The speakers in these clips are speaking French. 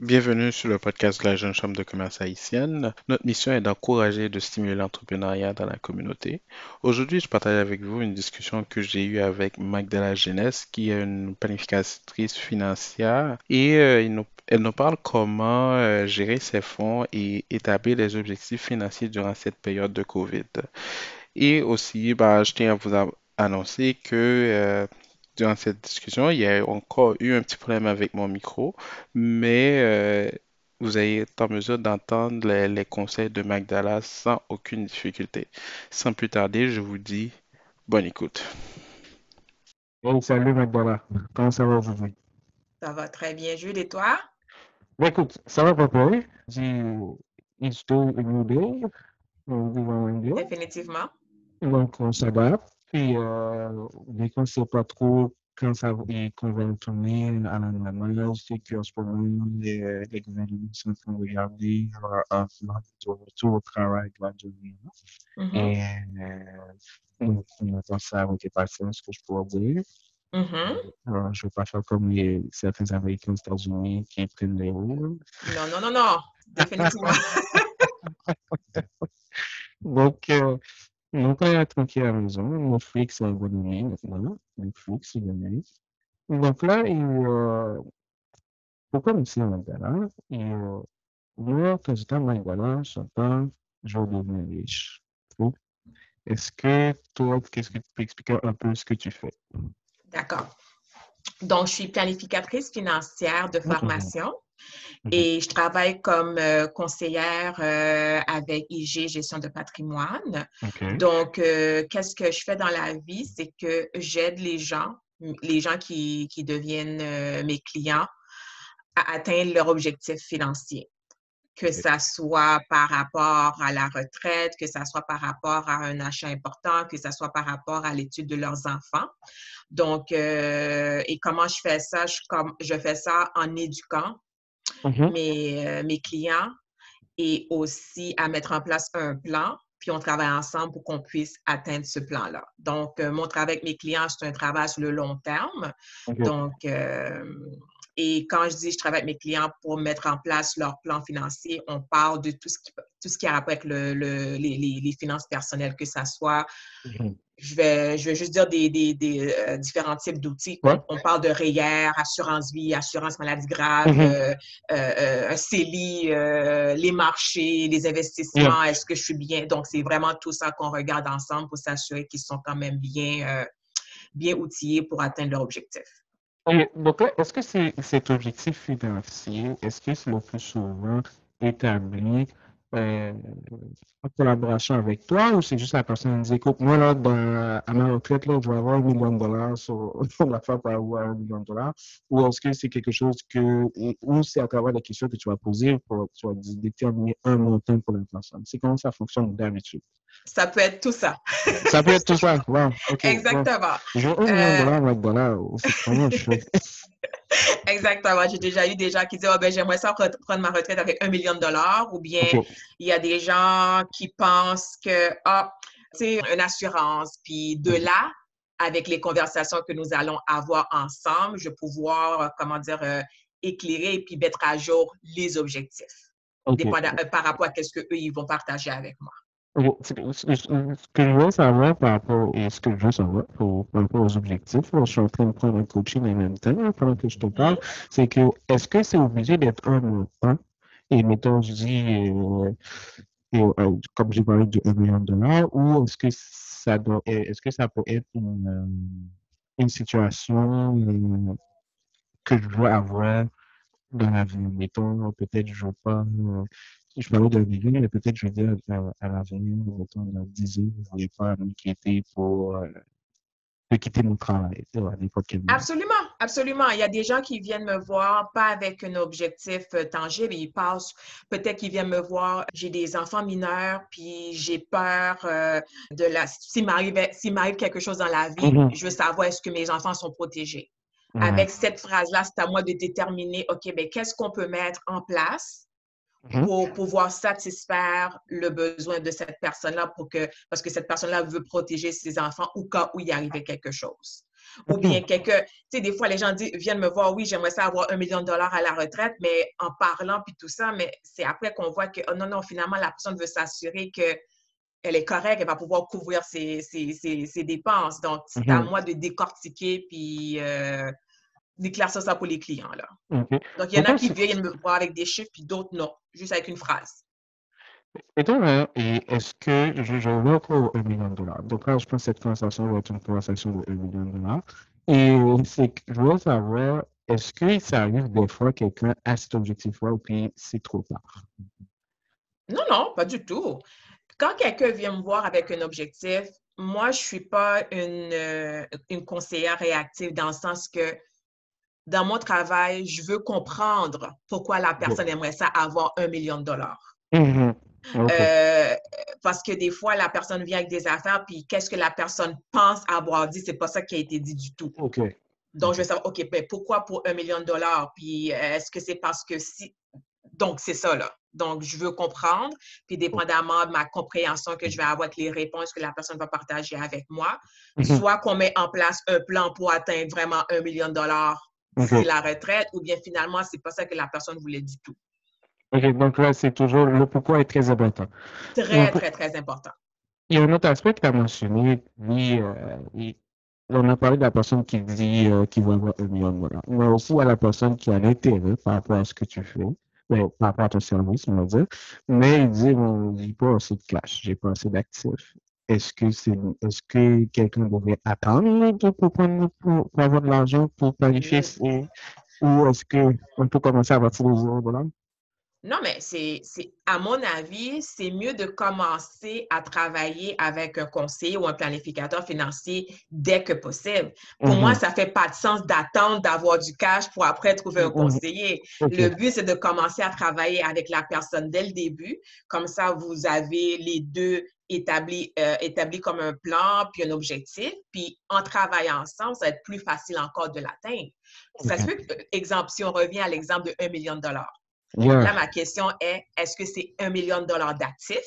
Bienvenue sur le podcast de la Jeune Chambre de commerce haïtienne. Notre mission est d'encourager et de stimuler l'entrepreneuriat dans la communauté. Aujourd'hui, je partage avec vous une discussion que j'ai eue avec Magdala Jeunesse, qui est une planificatrice financière, et euh, elle nous parle comment euh, gérer ses fonds et établir des objectifs financiers durant cette période de COVID. Et aussi, bah, je tiens à vous annoncer que euh, durant cette discussion, il y a encore eu un petit problème avec mon micro, mais euh, vous allez être en mesure d'entendre les, les conseils de Magdala sans aucune difficulté. Sans plus tarder, je vous dis bonne écoute. Hey, salut Magdala, comment ça va aujourd'hui? Ça va très bien, Jules, et toi? Ben écoute, ça va pas pire. J'ai dit en anglais. Définitivement. Donc on s'adapte. Puis euh, dès qu'on ne sait pas trop quand ça va et qu'on va retourner à la normale, c'est qu'en ce moment, les, les gouvernements sont en train de regarder leur offre de retour au travail graduellement. Mhm, Et euh, on attend ça avec impatience, ce que je pourrais dire. mhm. Alors, je ne veux pas faire comme les, certains Américains aux États-Unis qui prennent les rôles. Non, non, non, non, définitivement. Donc, euh, on peut être tranquille à la maison. Netflix maintenant. Netflix, il. Donc là, il, euh, pour commencer maintenant, il, euh, moi, quand j'étais à Angola, j'entends, je devenir riche. Est-ce que toi, qu'est-ce que tu peux expliquer un peu ce que tu fais? D'accord. Donc, je suis planificatrice financière de formation. Et je travaille comme euh, conseillère euh, avec IG Gestion de patrimoine. Donc, euh, qu'est-ce que je fais dans la vie? C'est que j'aide les gens, les gens qui, qui deviennent mes clients, à atteindre leur objectif financier. que ça soit par rapport à la retraite, que ça soit par rapport à un achat important, que ça soit par rapport à l'étude de leurs enfants. Donc, et comment je fais ça? Je, comme, je fais ça en éduquant Mhm. mes, euh, mes clients et aussi à mettre en place un plan, puis on travaille ensemble pour qu'on puisse atteindre ce plan-là. Donc, euh, mon travail avec mes clients, c'est un travail sur le long terme. Donc, euh, et quand je dis je travaille avec mes clients pour mettre en place leur plan financier, on parle de tout ce qui, tout ce qui a rapport avec le, le- les, finances personnelles, que ça soit, Mhm. je vais, je vais juste dire des, des- des, euh, différents types d'outils. Ouais. On, parle de REER, assurance vie, assurance maladie grave, Mhm. euh, euh, euh, un CELI, les marchés, les investissements, est-ce que je suis bien? Donc, c'est vraiment tout ça qu'on regarde ensemble pour s'assurer qu'ils sont quand même bien, bien outillés pour atteindre leur objectif. Donc est-ce que cet objectif financier, est-ce que c'est le plus souvent établi euh, en collaboration avec toi ou c'est juste la personne qui dit, écoute, moi là, dans, à ma retraite, là, je vais avoir un million de dollars sur, sur la fin pour avoir un million de dollars ou est-ce que c'est quelque chose que, ou c'est à travers les questions que tu vas poser pour, tu vas déterminer un montant pour la personne. C'est comment ça fonctionne d'habitude. Ça peut être tout ça. Ça peut être tout ça. Wow, OK. bon. Exactement. J'ai un million de Euh, dollars avec dollars. C'est je fais? Exactement. J'ai déjà eu des gens qui disent oh, ben, j'aimerais ça re- prendre ma retraite avec un million de dollars ou bien il y a des gens qui pensent que ah, c'est une assurance. Puis de là, avec les conversations que nous allons avoir ensemble, je vais pouvoir, euh, comment dire, euh, éclairer et puis mettre à jour les objectifs, euh, par rapport à ce qu'eux, ils vont partager avec moi. Ce que je veux savoir par rapport et ce que je veux savoir par rapport aux objectifs, je suis en train de prendre un coaching en même temps hein, pendant que je te parle, c'est que est-ce que c'est obligé d'être un montant? Et mettons, je dis, euh, euh, euh, comme j'ai parlé de 1 million de dollars, ou est-ce que ça doit, est-ce que ça peut être une, euh, une situation que je dois avoir dans la vie? Mettons, peut-être je veux pas, je parlais d'un million, mais peut-être je veux dire à, l'avenir, dans 10 ans, je vais pas m'inquiéter pour euh, de quitter mon travail, tu vois, à n'importe quel moment. Absolument, absolument. Il y a des gens qui viennent me voir, pas avec un objectif euh, tangible, ils passent, peut-être qu'ils viennent me voir, j'ai des enfants mineurs, puis j'ai peur euh, de la... S'il m'arrive, quelque chose dans la vie, Mhm. je veux savoir est-ce que mes enfants sont protégés. Avec cette phrase-là, c'est à moi de déterminer, OK, ben, qu'est-ce qu'on peut mettre en place Mhm. pour pouvoir satisfaire le besoin de cette personne-là pour que, parce que cette personne-là veut protéger ses enfants au cas où il arrivait quelque chose. Ou bien quelqu'un, tu sais, des fois, les gens disent, viennent me voir, oui, j'aimerais ça avoir un million de dollars à la retraite, mais en parlant, puis tout ça, mais c'est après qu'on voit que, oh non, non, finalement, la personne veut s'assurer que elle est correcte, elle va pouvoir couvrir ses, ses, dépenses. Donc, c'est à mhm. moi de décortiquer puis euh, d'éclaircir ça pour les clients. Là. Donc, il y en a qui viennent me voir avec des chiffres, puis d'autres non, juste avec une phrase. Et donc, est-ce que je, je veux encore un million de dollars? Donc là, je pense que cette conversation va être une conversation de 1 million de dollars. Et c'est que je veux savoir, est-ce que ça arrive des fois quelqu'un a cet objectif-là ou puis c'est trop tard? Non, non, pas du tout. Quand quelqu'un vient me voir avec un objectif, moi, je ne suis pas une, euh, une conseillère réactive dans le sens que dans mon travail, je veux comprendre pourquoi la personne aimerait ça avoir un million de dollars. Mm-hmm. Euh, parce que des fois, la personne vient avec des affaires, puis qu'est-ce que la personne pense avoir dit, c'est pas ça qui a été dit du tout. Donc, je veux savoir, OK, ben, pourquoi pour un million de dollars? Puis est-ce que c'est parce que si. Donc, c'est ça, là. Donc, je veux comprendre, puis dépendamment de ma compréhension que je vais avoir avec les réponses que la personne va partager avec moi, mm-hmm. soit qu'on met en place un plan pour atteindre vraiment un million de dollars c'est la retraite, ou bien finalement, c'est pas ça que la personne voulait du tout. OK, donc là, c'est toujours le pourquoi est très important. Très, très, très important. Il y a un autre aspect que tu as mentionné, oui, euh, on a parlé de la personne qui dit euh, qu'il veut avoir un million de dollars, mais aussi à la personne qui a l'intérêt par rapport à ce que tu fais, ben, par rapport à ton service, on va dire, mais il dit, bon, j'ai pas assez de cash, j'ai pas assez d'actifs. Est-ce que c'est est-ce que quelqu'un devrait attendre pour, prendre, pour, avoir de l'argent pour planifier ou est-ce qu'on peut commencer à partir dollar? Non, mais c'est, à mon avis, c'est mieux de commencer à travailler avec un conseiller ou un planificateur financier dès que possible. Pour moi, mhm. ça fait pas de sens d'attendre d'avoir du cash pour après trouver un mhm. conseiller. Le but, c'est de commencer à travailler avec la personne dès le début. Comme ça, vous avez les deux établis, euh, établis comme un plan puis un objectif. Puis en travaillant ensemble, ça va être plus facile encore de l'atteindre. Ça se fait, exemple, si on revient à l'exemple de 1 million de dollars. Là, ma question est, est-ce que c'est un million de dollars d'actifs?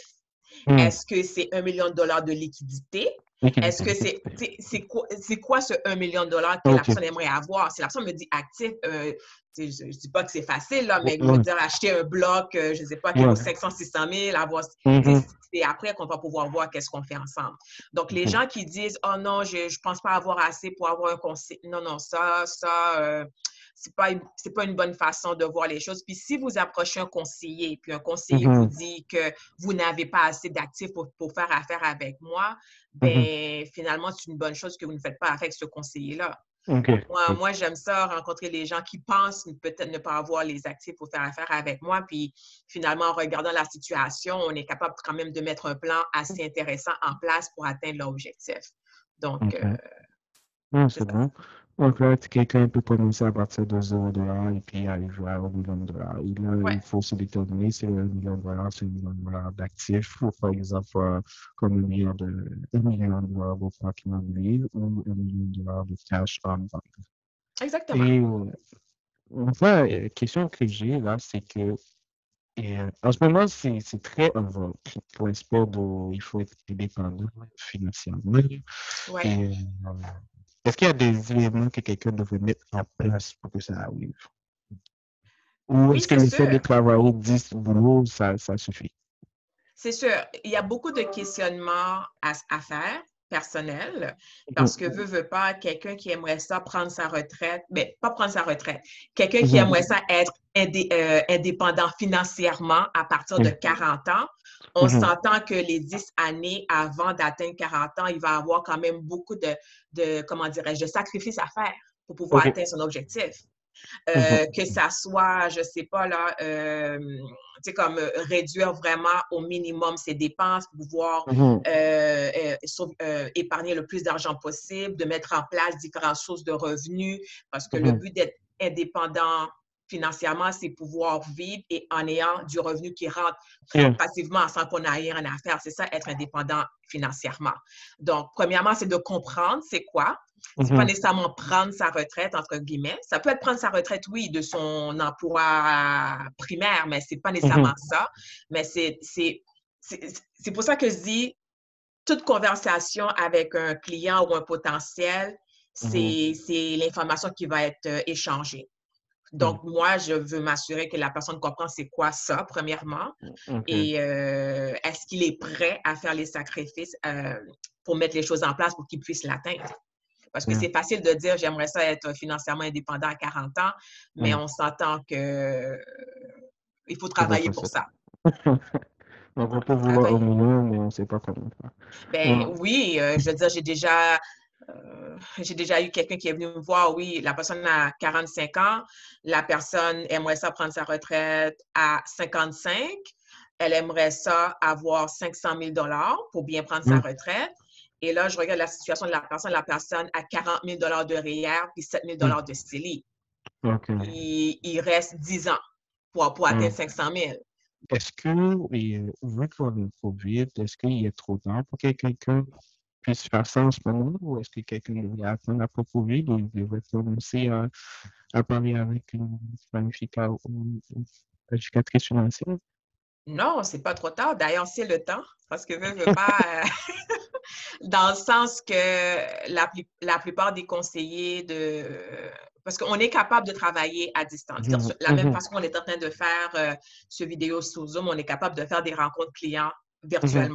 Hmm. Est-ce que c'est un million de dollars de liquidité? Est-ce que c'est c'est quoi, quoi, ce 1 million de dollars que la personne aimerait avoir? Si la personne me dit actif, euh, je ne dis pas que c'est facile, là, mais je veux dire acheter un bloc, euh, je ne sais pas, vaut 500, 600 000, avoir, mm-hmm. c'est après qu'on va pouvoir voir qu'est-ce qu'on fait ensemble. Donc, les gens qui disent, oh non, je ne pense pas avoir assez pour avoir un conseil, non, non, ça, ça, euh, c'est pas c'est pas une bonne façon de voir les choses. Puis si vous approchez un conseiller, puis un conseiller vous mm-hmm. dit que vous n'avez pas assez d'actifs pour, pour, faire affaire avec moi, ben finalement c'est une bonne chose que vous ne faites pas affaire avec ce conseiller-là. Moi, moi j'aime ça, rencontrer les gens qui pensent peut-être ne pas avoir les actifs pour faire affaire avec moi. Puis finalement, en regardant la situation, on est capable quand même de mettre un plan assez intéressant en place pour atteindre l'objectif. Donc, euh, c'est bon. Donc là, quelqu'un peut commencer à partir de 0 dollars et puis aller jouer à 1 million de dollars. Et là, il faut se déterminer si 1 million de dollars, c'est 1 million de dollars d'actifs ou par exemple euh, comme un million de, 1 million de dollars immobilier ou 1 million de dollars de cash en banque. Exactement. Et euh, enfin, la euh, question que j'ai là, c'est que en ce moment, c'est très en vogue. Pour l'aspect de il faut être indépendant financièrement. Ouais. Est-ce qu'il y a des éléments que quelqu'un devrait mettre en place pour que ça arrive? Ou est-ce que le fait de travailler 10 boulots, ça, ça suffit? C'est sûr. Il y a beaucoup de questionnements à, faire personnels parce que veut, veut pas, quelqu'un qui aimerait ça prendre sa retraite, mais pas prendre sa retraite, quelqu'un qui mhm. aimerait ça être euh, indépendant financièrement à partir de 40 ans, on s'entend que les 10 années avant d'atteindre 40 ans, il va avoir quand même beaucoup de, de comment dirais-je, de sacrifices à faire pour pouvoir atteindre son objectif. Euh, mm-hmm. Que ça soit, je sais pas, là, euh, tu sais, comme euh, réduire vraiment au minimum ses dépenses, pouvoir mm-hmm. épargner le plus d'argent possible, de mettre en place différentes sources de revenus, parce que le but d'être indépendant financièrement, c'est pouvoir vivre et en ayant du revenu qui rentre passivement sans qu'on ait rien à faire. C'est ça, être indépendant financièrement. Donc, premièrement, c'est de comprendre c'est quoi. C'est pas mm-hmm. nécessairement prendre sa retraite, entre guillemets. Ça peut être prendre sa retraite, oui, de son emploi primaire, mais c'est pas nécessairement mm-hmm. ça. Mais c'est pour ça que je dis, toute conversation avec un client ou un potentiel, c'est l'information qui va être euh, échangée. Donc, moi, je veux m'assurer que la personne comprend c'est quoi ça, premièrement, et euh, est-ce qu'il est prêt à faire les sacrifices euh, pour mettre les choses en place pour qu'il puisse l'atteindre? Parce que c'est facile de dire j'aimerais ça être financièrement indépendant à 40 ans, mais on s'entend que il faut travailler pour ça. on peut vouloir au mais on ne sait pas comment faire. Ben oui, je veux dire, j'ai déjà euh, j'ai déjà eu quelqu'un qui est venu me voir, oui, la personne a 45 ans, la personne aimerait ça prendre sa retraite à 55, elle aimerait ça avoir 500 000 dollars pour bien prendre sa mm. retraite. Et là, je regarde la situation de la personne, la personne a 40 000 dollars de REER puis 7 000 dollars de CELI. Il, reste 10 ans pour, pour atteindre 500 mm. 000. Est-ce que, vu qu'on le COVID, est-ce qu'il est trop tard pour que quelqu'un puisse faire ça en ce moment ou est-ce que quelqu'un devrait attendre après COVID ou il devrait commencer à, à parler avec une planificatrice financière? Non, c'est pas trop tard. D'ailleurs, c'est le temps parce que veux, veux pas, euh, dans le sens que la, la plupart des conseillers de parce qu'on est capable de travailler à distance. Mmh la même mmh façon qu'on est en train de faire euh, ce vidéo sous Zoom, on est capable de faire des rencontres clients mmh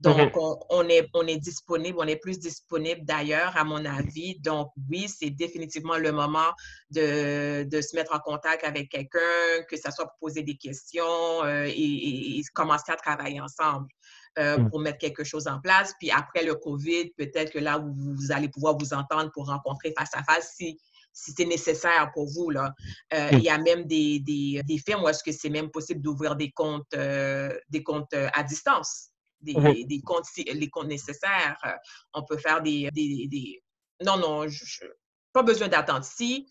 Donc, on, est, on est disponible, on est plus disponible d'ailleurs, à mon avis. Donc, oui, c'est définitivement le moment de, se mettre en contact avec quelqu'un, que ce soit pour poser des questions euh, et, commencer à travailler ensemble. Euh, mm. pour mettre quelque chose en place. Puis après le COVID, peut-être que là, vous, vous, allez pouvoir vous entendre pour rencontrer face à face si, si c'est nécessaire pour vous. Là. Euh, mm. il y a même des, des, des firmes où est-ce que c'est même possible d'ouvrir des comptes, des comptes à distance des, comptes, les comptes nécessaires. Euh, on peut faire des... des, Non, non, pas besoin d'attendre. Si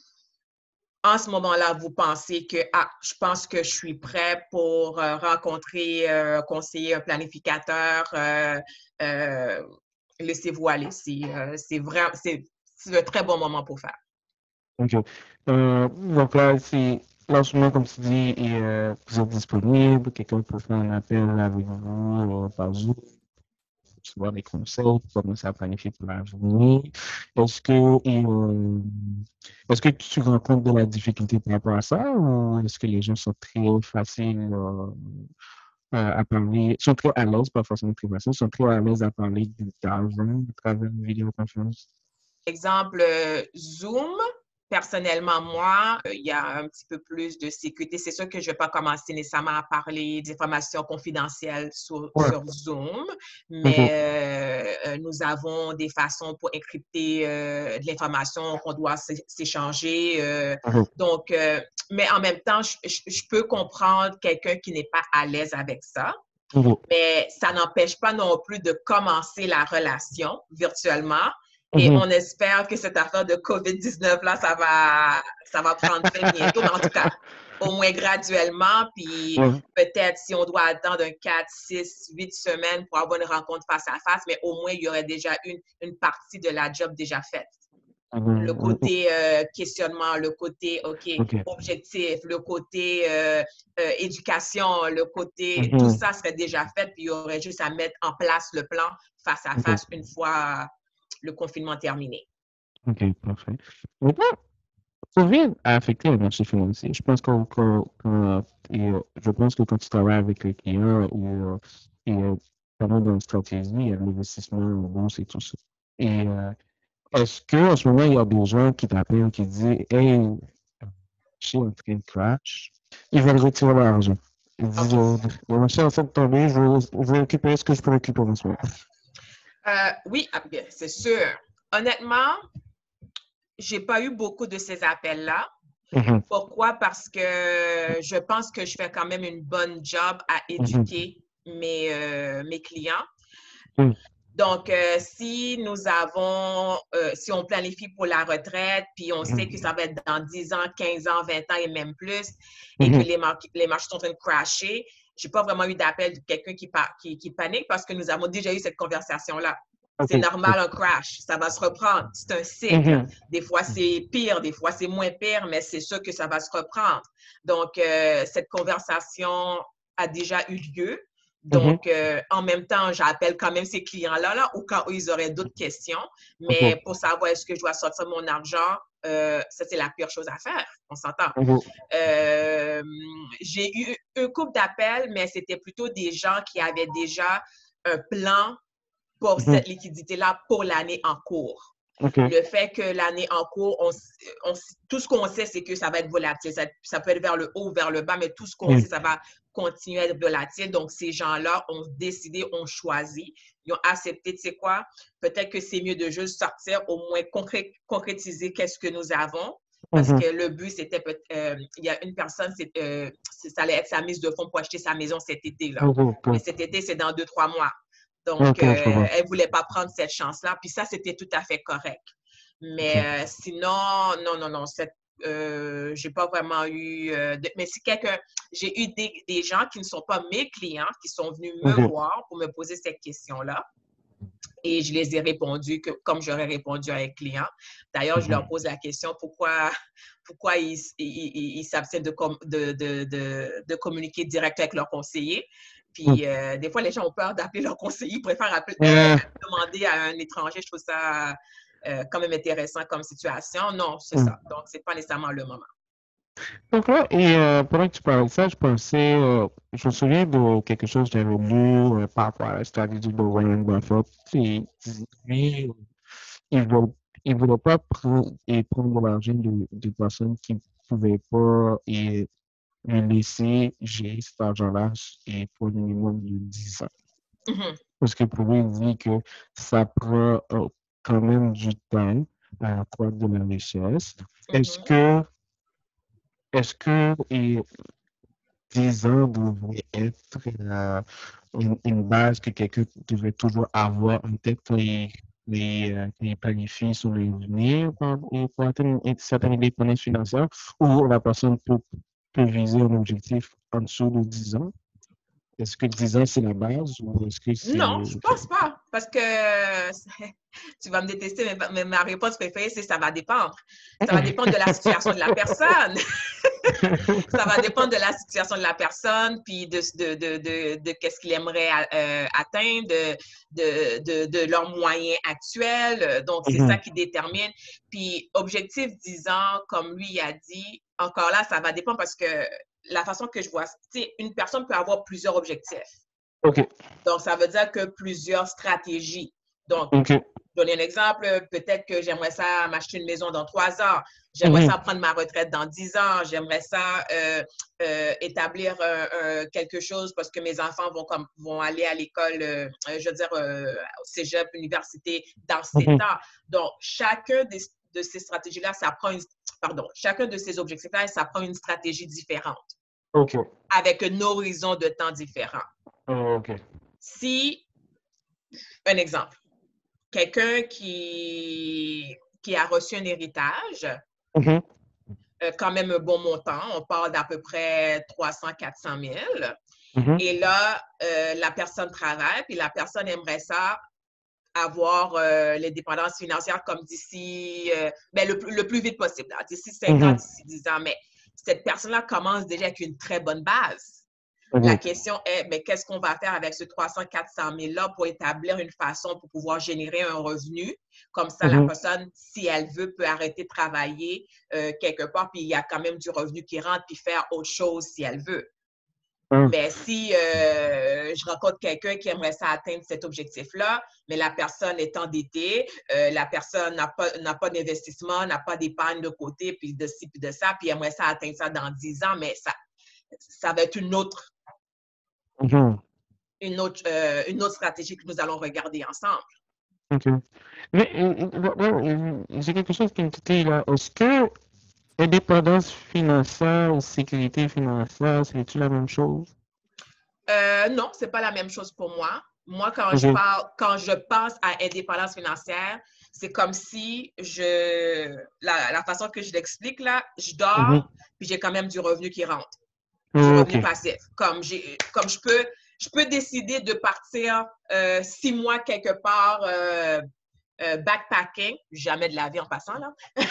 en ce moment-là, vous pensez que, ah, je pense que je suis prêt pour euh, rencontrer un euh, conseiller, un planificateur, laissez-vous aller. C'est vraiment, c'est un très bon moment pour faire. OK. donc là, c'est Lancement, comme tu dis, et, vous êtes disponible, quelqu'un peut faire un appel avec vous euh, par Zoom, recevoir des conseils, commencer à planifier pour l'avenir. Est-ce que, euh, est-ce que tu rencontres de la difficulté par rapport à ça ou est-ce que les gens sont très faciles euh, à parler, sont très à l'aise, pas forcément très faciles, sont très à l'aise à parler d'argent à travers une vidéoconférence? Exemple, Zoom, personnellement, moi, euh, il y a un petit peu plus de sécurité. C'est sûr que je ne vais pas commencer nécessairement à parler d'informations confidentielles sur, Zoom, mais mm-hmm. euh, euh, nous avons des façons pour encrypter de l'information qu'on doit s'échanger. Mm-hmm. Donc, mais en même temps, je, peux comprendre quelqu'un qui n'est pas à l'aise avec ça. Mm-hmm. Mais ça n'empêche pas non plus de commencer la relation virtuellement et mhm. on espère que cette affaire de COVID-19, là, ça va, ça va prendre fin bientôt. Mais en tout cas, au moins graduellement. Puis peut-être si on doit attendre un 4, 6, 8 semaines pour avoir une rencontre face à face, mais au moins, il y aurait déjà une, une partie de la job déjà faite. Mhm. Le côté euh, questionnement, le côté OK, objectif, le côté euh, euh, éducation, le côté, mhm. tout ça serait déjà fait, puis il y aurait juste à mettre en place le plan face à face une fois le confinement terminé. OK, parfait. COVID a affecté le marché financier. Je pense, que je pense que quand tu travailles avec les clients et, et dans une stratégie, il y a l'investissement en bourse et tout ça. Et euh, est-ce qu'en ce moment, il y a des gens qui t'appellent qui disent Hey, je suis en train de crash, ils veulent retirer leur argent. Ils disent Le marché est en train de tomber, je vais, je vais récupérer ce que je peux récupérer en ce moment. Euh, oui, ah, c'est sûr. Honnêtement, j'ai pas eu beaucoup de ces appels-là. Mm-hmm. Pourquoi? Parce que je pense que je fais quand même une bonne job à mm-hmm. éduquer mes, euh, mes clients. Mm. Donc, euh, si nous avons, si on planifie pour la retraite, puis on sait que ça va être dans 10 ans, 15 ans, 20 ans et même plus, et que mm-hmm. les, les marchés sont en train de crasher, j'ai pas vraiment eu d'appel de quelqu'un qui, qui, qui, panique parce que nous avons déjà eu cette conversation-là. C'est normal un crash, ça va se reprendre. C'est un cycle. Mm-hmm. Des fois, c'est pire, des fois, c'est moins pire, mais c'est sûr que ça va se reprendre. Donc, euh, cette conversation a déjà eu lieu. Donc, euh, en même temps, j'appelle quand même ces clients-là là, au cas où ils auraient d'autres questions. Mais pour savoir est-ce que je dois sortir mon argent, euh, ça, c'est la pire chose à faire. On s'entend. Euh, j'ai eu un couple d'appels, mais c'était plutôt des gens qui avaient déjà un plan pour cette liquidité-là pour l'année en cours. Le fait que l'année en cours, on, tout ce qu'on sait, c'est que ça va être volatile. Ça, peut être vers le haut ou vers le bas, mais tout ce qu'on sait, ça va continuer à être volatile. Donc, ces gens-là ont décidé, ont choisi, ils ont accepté, tu sais quoi, peut-être que c'est mieux de juste sortir, au moins concrétiser qu'est-ce que nous avons. Parce mm-hmm. que le but, c'était, euh, il y a une personne, euh, ça allait être sa mise de fonds pour acheter sa maison cet été. Là. Mm-hmm. Mais cet été, c'est dans deux, trois mois. Donc, euh, elle ne voulait pas prendre cette chance-là. Puis ça, c'était tout à fait correct. Mais euh, sinon, non, non, non, euh, j'ai pas vraiment eu. mais si quelqu'un. J'ai eu des, gens qui ne sont pas mes clients, qui sont venus me voir pour me poser cette question-là. Et je les ai répondu que, comme j'aurais répondu à un client. D'ailleurs, je leur pose la question pourquoi, pourquoi ils s'abstiennent de, de, de, de, communiquer direct avec leur conseiller? Puis mm. euh, des fois, les gens ont peur d'appeler leur conseiller, ils préfèrent appeler, demander à un étranger. Je trouve ça euh, quand même intéressant comme situation. Non, c'est mm. ça. Donc, c'est pas nécessairement le moment. Donc là, et euh, pendant que tu parlais de ça, je pensais, je me souviens de quelque chose que j'avais lu par rapport à la stratégie de Warren Buffett. Et, lui, il ne voulait pas prendre, et prendre l'argent de, de, personnes qui ne pouvaient pas et laisser gérer cet argent-là pour un minimum de 10 ans. Mm-hmm. Parce que pour lui, il dit que ça prend euh, quand même du temps à accroître de la richesse. Est-ce mm-hmm. que, est-ce que 10 ans devrait être euh, une, base que quelqu'un devrait toujours avoir en tête quand il, euh, planifie son avenir pour, pour atteindre une certaine indépendance financière ou la personne peut peut viser un objectif en dessous de 10 ans? Est-ce que 10 ans, c'est la base ou est-ce que c'est... Non, je pense pas. Parce que tu vas me détester, mais, ma réponse préférée, c'est ça va dépendre. Ça va dépendre de la situation de la personne. ça va dépendre de la situation de la personne, puis de, de, de, de, qu'est-ce qu'il aimerait euh, atteindre, de, de, de, leurs moyens actuels. Donc, c'est ça qui détermine. Puis, objectif 10 ans, comme lui a dit, encore là, ça va dépendre parce que la façon que je vois, une personne peut avoir plusieurs objectifs. OK. Donc, ça veut dire que plusieurs stratégies. Donc, donner un exemple, peut-être que j'aimerais ça m'acheter une maison dans trois ans. J'aimerais mhm. ça prendre ma retraite dans dix ans. J'aimerais ça euh, euh, établir quelque chose parce que mes enfants vont, comme, vont aller à l'école, euh, je veux dire, au cégep, université, dans ces mhm. temps. Donc, chacun des, de ces stratégies-là, ça prend une, pardon, chacun de ces objectifs-là, ça prend une stratégie différente. OK. Avec un horizon de temps différent. Oh, OK. Si, un exemple, quelqu'un qui, qui a reçu un héritage, mm-hmm. euh, quand même un bon montant, on parle d'à peu près 300, 400 000. Mm-hmm. Et là, euh, la personne travaille, puis la personne aimerait ça avoir euh, l'indépendance financière comme d'ici, euh, ben, le, plus vite possible, d'ici 5 ans, mhm. d'ici 10 ans. Mais cette personne-là commence déjà avec une très bonne base. La question est, mais qu'est-ce qu'on va faire avec ce 300-400 000-là pour établir une façon pour pouvoir générer un revenu? Comme ça, la mhm. personne, si elle veut, peut arrêter de travailler euh, quelque part, puis il y a quand même du revenu qui rentre, puis faire autre chose si elle veut. Mais ben, si euh, je rencontre quelqu'un qui aimerait ça atteindre cet objectif-là, mais la personne est endettée, euh, la personne n'a pas, n'a pas d'investissement, n'a pas d'épargne de côté, puis de ci, puis de ça, puis aimerait ça atteindre ça dans 10 ans, mais ça, ça va être une autre, mm-hmm. une, autre euh, une autre stratégie que nous allons regarder ensemble. OK. Mais j'ai quelque chose qui me dit là. Est-ce que Indépendance financière ou sécurité financière, c'est-tu la même chose? Euh, non, c'est pas la même chose pour moi. Moi, quand je parle, quand je pense à indépendance financière, c'est comme si je, la, façon que je l'explique là, je dors, mhm. puis j'ai quand même du revenu qui rentre, du revenu passif. Comme comme je peux, je peux décider de partir euh, six mois quelque part euh, euh, backpacking, jamais de la vie en passant là.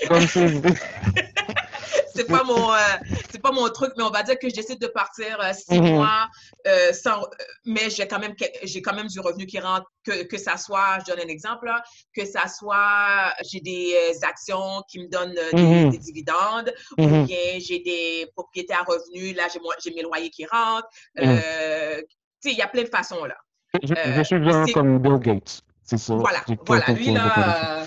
c'est pas mon, euh, pas mon truc, mais on va dire que je décide de partir euh, six Mhm. mois euh, sans, mais j'ai quand même, j'ai quand même du revenu qui rentre, que, que ça soit, je donne un exemple, là, que ça soit, j'ai des actions qui me donnent des, Mhm. des dividendes, ou Mhm. bien j'ai des propriétés à revenus, là, j'ai, mes loyers qui rentrent. Tu sais, il y a plein de façons, là. Je, je suis genre c'est- comme Bill Gates. C'est ça. Voilà, C'est voilà. Lui, là,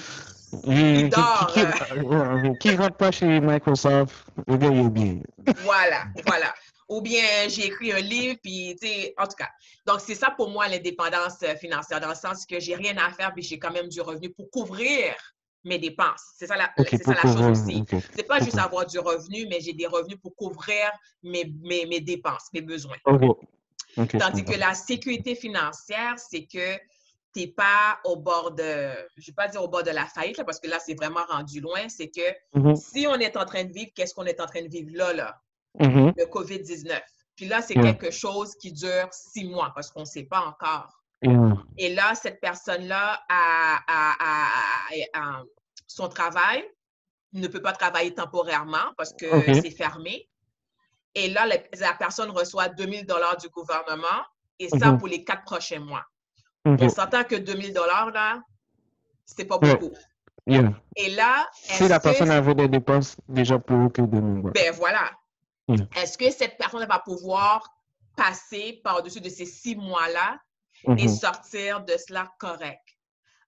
euh, Qui- qui- dort, Qui, rentre pas chez Microsoft, il est bien. Voilà, voilà. Ou bien j'ai écrit un livre, puis tu sais, en tout cas. Donc, c'est ça pour moi l'indépendance euh, financière, dans le sens que j'ai rien à faire, puis j'ai quand même du revenu pour couvrir mes dépenses. C'est ça la, Ok, c'est ça la chose aussi. ok. C'est pas juste avoir du revenu, mais j'ai des revenus pour couvrir mes, mes, mes dépenses, mes besoins. Tandis que la sécurité financière, c'est que tu n'es pas au bord de, je vais pas dire au bord de la faillite, là, parce que là, c'est vraiment rendu loin. C'est que Mhm, si on est en train de vivre, qu'est-ce qu'on est en train de vivre là, là? mhm, le COVID-19. Puis là, c'est quelque chose qui dure six mois parce qu'on ne sait pas encore. Et là, cette personne-là a, a- a- a- a- son travail ne peut pas travailler temporairement parce que c'est fermé. Et là, la, la personne reçoit 2000 dollars du gouvernement et ça Mhm. pour les quatre prochains mois. Ok, On s'entend que 2000 dollars, là, c'est pas beaucoup. yeah. Et là, Si la que personne avait des dépenses déjà plus haut que 2000 dollars. Ben voilà. Est-ce que cette personne va pouvoir passer par-dessus de ces six mois-là et Mhm, sortir de cela correct?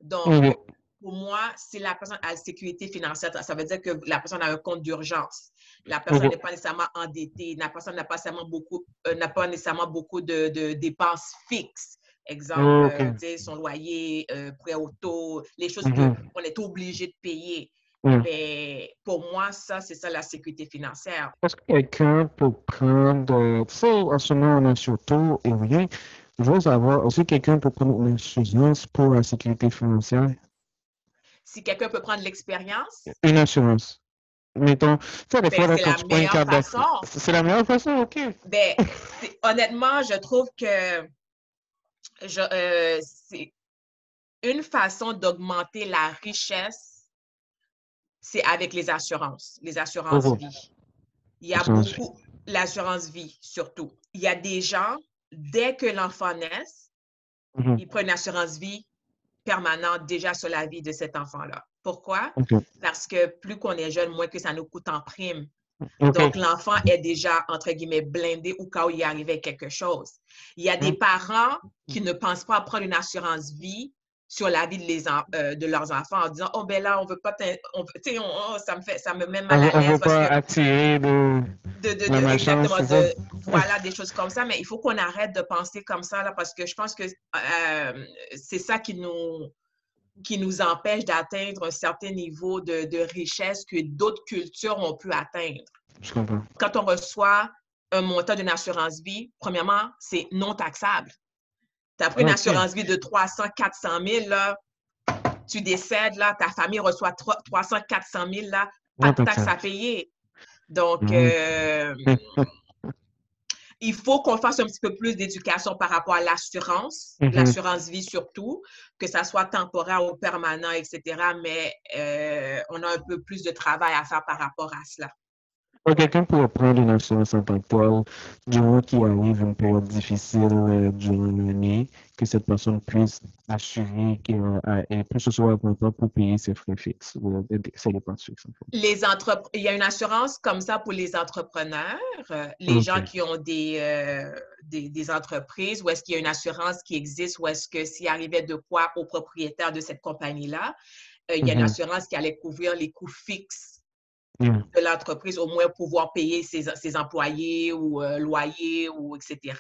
Donc, mhm, pour moi, si la personne a la sécurité financière, ça veut dire que la personne a un compte d'urgence. La personne Mhm. n'est pas nécessairement endettée. La personne n'a pas nécessairement beaucoup, euh, n'a pas nécessairement beaucoup de, de dépenses fixes. Exemple, Ok. euh, tu sais, son loyer, euh, prêt auto, les choses Mhm. qu'on est obligé de payer. Mm. Mais pour moi, ça, c'est ça la sécurité financière. Est-ce que quelqu'un peut prendre, euh, tu sais, en ce moment, on a surtout, et rien, je veux savoir, est-ce que quelqu'un peut prendre une assurance pour la sécurité financière? Si quelqu'un peut prendre l'expérience, Une assurance. Mettons, sais, des Ben, fois, là, quand la tu prends une meilleure carte façon. d'affaires, c'est la meilleure façon, ok. ben, honnêtement, je trouve que je, euh, c'est une façon d'augmenter la richesse, c'est avec les assurances, les assurances Mhm. vie. Il y a beaucoup, l'assurance vie surtout. Il y a des gens, dès que l'enfant naît, Mhm, ils prennent une assurance vie permanente déjà sur la vie de cet enfant-là. Pourquoi? Parce que plus qu'on est jeune, moins que ça nous coûte en prime. Donc, l'enfant est déjà, entre guillemets, blindé au cas où il arrivait quelque chose. Il y a des Mm. parents qui ne pensent pas à prendre une assurance vie sur la vie de, les en- euh, de leurs enfants en disant, oh ben là, on veut pas, on, veut- tu sais, on- oh, ça me fait, ça me met On mal ne à l'aise pas que attirer de... de, de, exactement, de, voilà, des choses comme ça, mais il faut qu'on arrête de penser comme ça, là, parce que je pense que euh, c'est ça qui nous, qui nous empêche d'atteindre un certain niveau de, de richesse que d'autres cultures ont pu atteindre. Je comprends. Quand on reçoit un montant d'une assurance vie, premièrement, c'est non taxable. Tu as pris une assurance vie de 300, 400 000, là, tu décèdes, là, ta famille reçoit 3- 300, 400 000, là, pas de taxes à payer. Donc, euh, il faut qu'on fasse un petit peu plus d'éducation par rapport à l'assurance, Mhm. l'assurance vie surtout, que ça soit temporaire ou permanent, etc. Mais euh, on a un peu plus de travail à faire par rapport à cela. Quelqu'un pourrait prendre une assurance en tant que tel, du moment qu'il arrive une période difficile euh, durant l'année, que cette personne puisse assurer qu'elle elle peut se soit content pour payer ses frais fixes ou euh, ses dépenses fixes. en fait. Les entrep- Il y a une assurance comme ça pour les entrepreneurs, euh, les gens qui ont des, euh, des, des entreprises, ou est-ce qu'il y a une assurance qui existe, ou est-ce que s'il arrivait de quoi au propriétaire de cette compagnie-là, euh, il y a une Mhm. assurance qui allait couvrir les coûts fixes Yeah. de l'entreprise, au moins pouvoir payer ses, ses employés ou euh, loyers ou etc.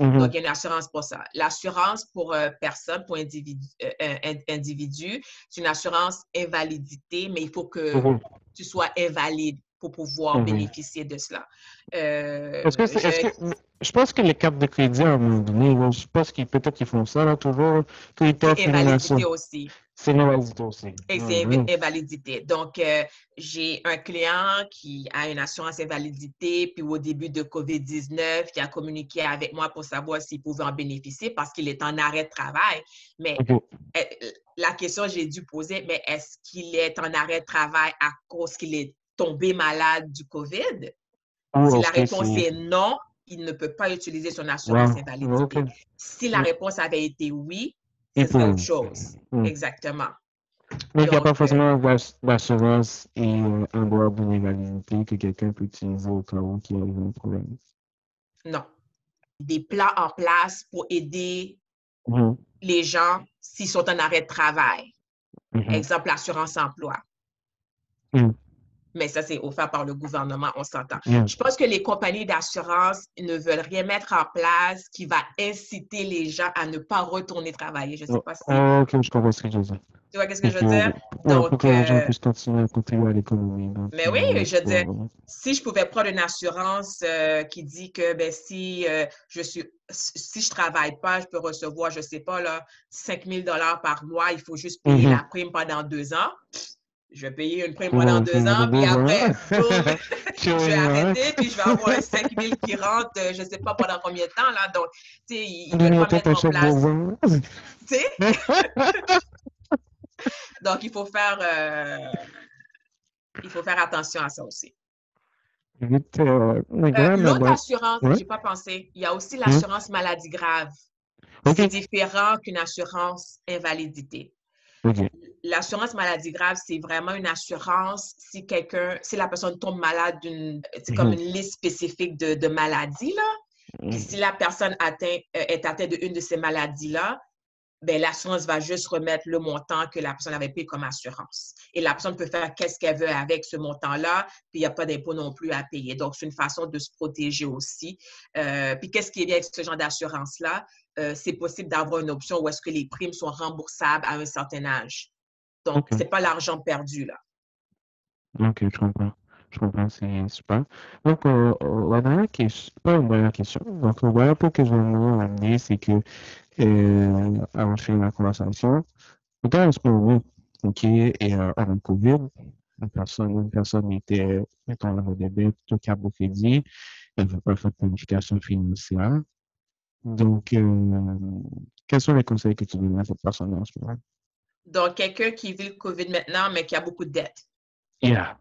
Mhm. Donc, il y a une assurance pour ça. L'assurance pour euh, personne, pour individu, euh, in- individu, c'est une assurance invalidité, mais il faut que Mhm. tu sois invalide pour pouvoir Mhm. bénéficier de cela. Euh, Est-ce que je- que- je pense que les cartes de crédit, à un moment donné, je pense qu'ils peut-être qu'ils font ça là, toujours, qu'ils t'offrent une invalidité assurance. aussi. C'est une invalidité aussi. Et c'est inv- invalidité. Donc, euh, j'ai un client qui a une assurance invalidité, puis au début de COVID-19, qui a communiqué avec moi pour savoir s'il pouvait en bénéficier parce qu'il est en arrêt de travail. Mais euh, la question que j'ai dû poser, mais est-ce qu'il est en arrêt de travail à cause qu'il est tombé malade du COVID? si la réponse est non, il ne peut pas utiliser son assurance invalidité. Si la réponse avait été oui, c'est autre chose. Hmm. Exactement. Mais il n'y a pas forcément d'assurance et un droit d'invalidité que quelqu'un peut utiliser au cas où il y a un problème. Non. Des plans en place pour aider hmm. les gens s'ils sont en arrêt de travail. Hmm. Exemple, l'assurance emploi mais ça, c'est offert par le gouvernement, on s'entend. Je pense que les compagnies d'assurance ne veulent rien mettre en place qui va inciter les gens à ne pas retourner travailler. Je ne sais pas si... Oh, ok, je comprends ce que je veux dire. Tu vois qu'est-ce que je veux dire? Donc, pour que les gens euh, puissent continuer à contribuer à l'économie. Mais oui, je veux dire, si je pouvais prendre une assurance euh, qui dit que ben, si euh, je suis si je travaille pas, je peux recevoir, je sais pas, là, 5 000 par mois, il faut juste payer mm-hmm. la prime pendant deux ans je vais payer une prime pendant deux ans, puis après, je vais arrêter, puis je vais avoir un 5 000 qui rentre, euh, je ne sais pas pendant combien de temps, là. Donc, tu sais, il ne veulent pas mettre en place. Tu sais? Donc, il faut faire, euh, il faut faire attention à ça aussi. Euh, l'autre assurance, je n'ai pas pensé, il y a aussi hein? l'assurance maladie grave. C'est différent qu'une assurance invalidité. L'assurance maladie grave, c'est vraiment une assurance si quelqu'un, si la personne tombe malade d'une, c'est comme mhm. une liste spécifique de, de maladies, là. Mhm. si la personne atteint, euh, est atteinte d'une de ces maladies-là, ben, l'assurance va juste remettre le montant que la personne avait payé comme assurance. Et la personne peut faire qu'est-ce qu'elle veut avec ce montant-là, puis il n'y a pas d'impôt non plus à payer. Donc, c'est une façon de se protéger aussi. Euh, puis, qu'est-ce qui est bien avec ce genre d'assurance-là? Euh, c'est possible d'avoir une option où est-ce que les primes sont remboursables à un certain âge. Donc, ce n'est pas l'argent perdu, là. OK, je comprends. Je comprends, c'est super. Donc, euh, la dernière question, pas une dernière question, donc voilà pour que je veux amener, c'est que, euh, avant de finir la conversation, dans ce moment, OK, et euh, avant COVID, une personne, une personne était, mettons, la début, tout cas, elle ne veut pas faire de planification financière. Donc, euh, quels sont les conseils que tu donnes à cette personne en ce moment? Donc, quelqu'un qui vit le COVID maintenant, mais qui a beaucoup de dettes. Yeah.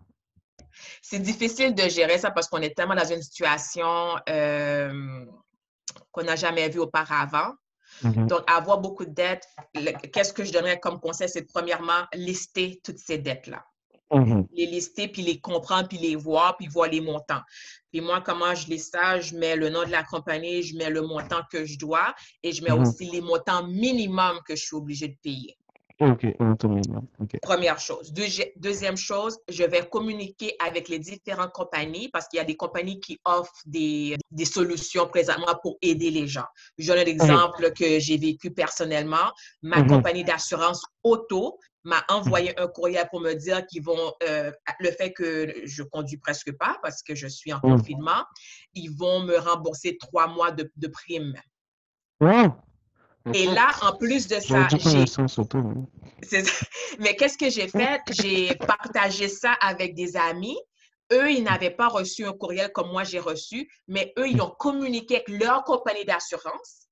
C'est difficile de gérer ça parce qu'on est tellement dans une situation euh, qu'on n'a jamais vue auparavant. Mm-hmm. Donc, avoir beaucoup de dettes, qu'est-ce que je donnerais comme conseil? C'est premièrement lister toutes ces dettes-là. Mm-hmm. Les lister, puis les comprendre, puis les voir, puis voir les montants. Puis moi, comment je les ça? Je mets le nom de la compagnie, je mets le montant que je dois et je mets mm-hmm. aussi les montants minimums que je suis obligée de payer. OK, Première chose. deuxième chose, je vais communiquer avec les différentes compagnies parce qu'il y a des compagnies qui offrent des, des solutions présentement pour aider les gens. Je donne un exemple que j'ai vécu personnellement. Ma mm-hmm. compagnie d'assurance auto m'a envoyé un courriel pour me dire qu'ils vont, euh, le fait que je conduis presque pas parce que je suis en mm. confinement, ils vont me rembourser trois mois de, de prime. Et là, en plus de ça, j'ai... Mais qu'est-ce que j'ai fait? J'ai partagé ça avec des amis. Eux, ils n'avaient pas reçu un courriel comme moi j'ai reçu, mais eux, ils ont communiqué avec leur compagnie d'assurance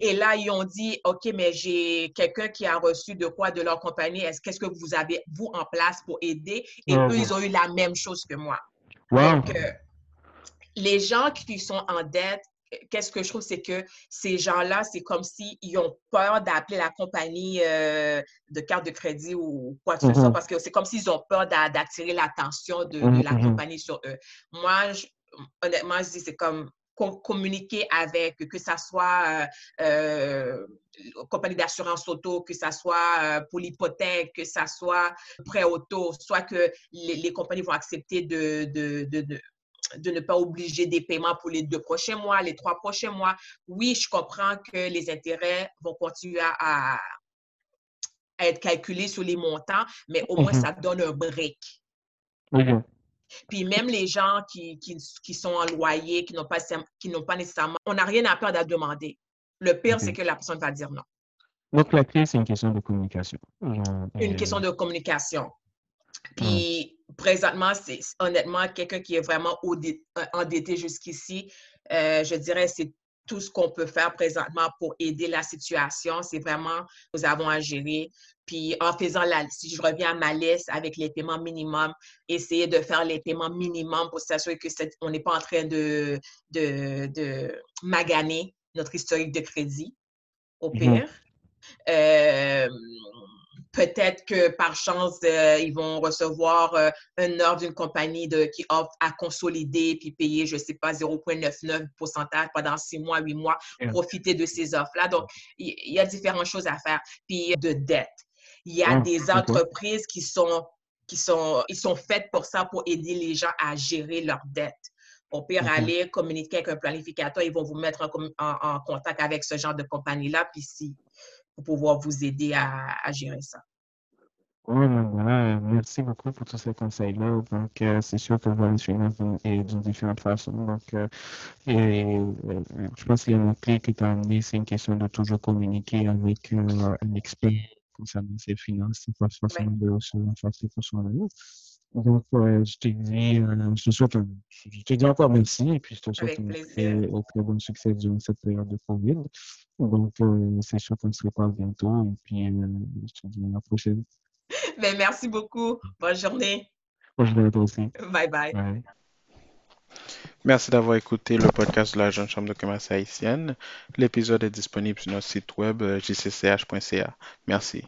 et là, ils ont dit, OK, mais j'ai quelqu'un qui a reçu de quoi de leur compagnie. Est-ce qu'est-ce que vous avez, vous, en place pour aider? Et eux, ils ont eu la même chose que moi. Donc, euh, les gens qui sont en dette, qu'est-ce que je trouve, c'est que ces gens-là, c'est comme s'ils ont peur d'appeler la compagnie euh, de carte de crédit ou quoi que ce soit, mm-hmm. parce que c'est comme s'ils ont peur d'attirer l'attention de, la mm-hmm. compagnie sur eux. Moi, honnêtement, je dis, c'est comme communiquer avec, que ce soit euh, compagnie d'assurance auto, que ce soit euh, pour l'hypothèque, que ce soit prêt auto, soit que les, compagnies vont accepter de, de, de, de, ne pas obliger des paiements pour les deux prochains mois, les trois prochains mois. Oui, je comprends que les intérêts vont continuer à, être calculés sur les montants, mais au moins, mm-hmm. ça donne un break. Mm-hmm. Puis même les gens qui, qui, sont en loyer, qui n'ont pas, qui pas nécessairement, on n'a rien à perdre à demander. Le pire, c'est que la personne va dire non. Donc, la clé, c'est une question de communication. Une question de communication. Puis, présentement, c'est honnêtement quelqu'un qui est vraiment euh, endetté jusqu'ici. Euh, je dirais, c'est tout ce qu'on peut faire présentement pour aider la situation. C'est vraiment, nous avons à gérer. Puis en faisant la, si je reviens à ma liste avec les paiements minimums, essayer de faire les paiements minimums pour s'assurer que on n'est pas en train de, de, de, maganer notre historique de crédit, au mm-hmm. pire. Euh, Peut-être que par chance, euh, ils vont recevoir euh, un ordre d'une compagnie de, qui offre à consolider puis payer, je ne sais pas, 0,99% pendant six mois, huit mois, profiter de ces offres-là. Donc, il y, a différentes choses à faire. Puis de dette. Il y a des entreprises qui sont, qui sont, ils sont faites pour ça, pour aider les gens à gérer leurs dettes. Au pire, aller communiquer avec un planificateur, ils vont vous mettre en, contact avec ce genre de compagnie-là. Puis si pour pouvoir vous aider à, à gérer ça. Oui, voilà, merci beaucoup pour tous ces conseils-là. Donc, euh, c'est sûr que vais les suivre d'une différente façon. Donc, euh, et, euh, je pense qu'il y a une clé qui t'a amené, c'est une question de toujours communiquer avec un expert concernant ses finances, c'est pas forcément de se renforcer pour soi-même. Donc, je te dis, je te souhaite, je te dis encore merci et puis je te souhaite un très, très bon succès durant cette période de COVID. Donc, c'est sûr qu'on se reparle bientôt et puis je te dis à la prochaine. Ben, merci beaucoup. Bonne journée. Bonne journée à toi aussi. Bye bye. Merci d'avoir écouté le podcast de la Jeune Chambre de commerce haïtienne. L'épisode est disponible sur notre site web jcch.ca. Merci.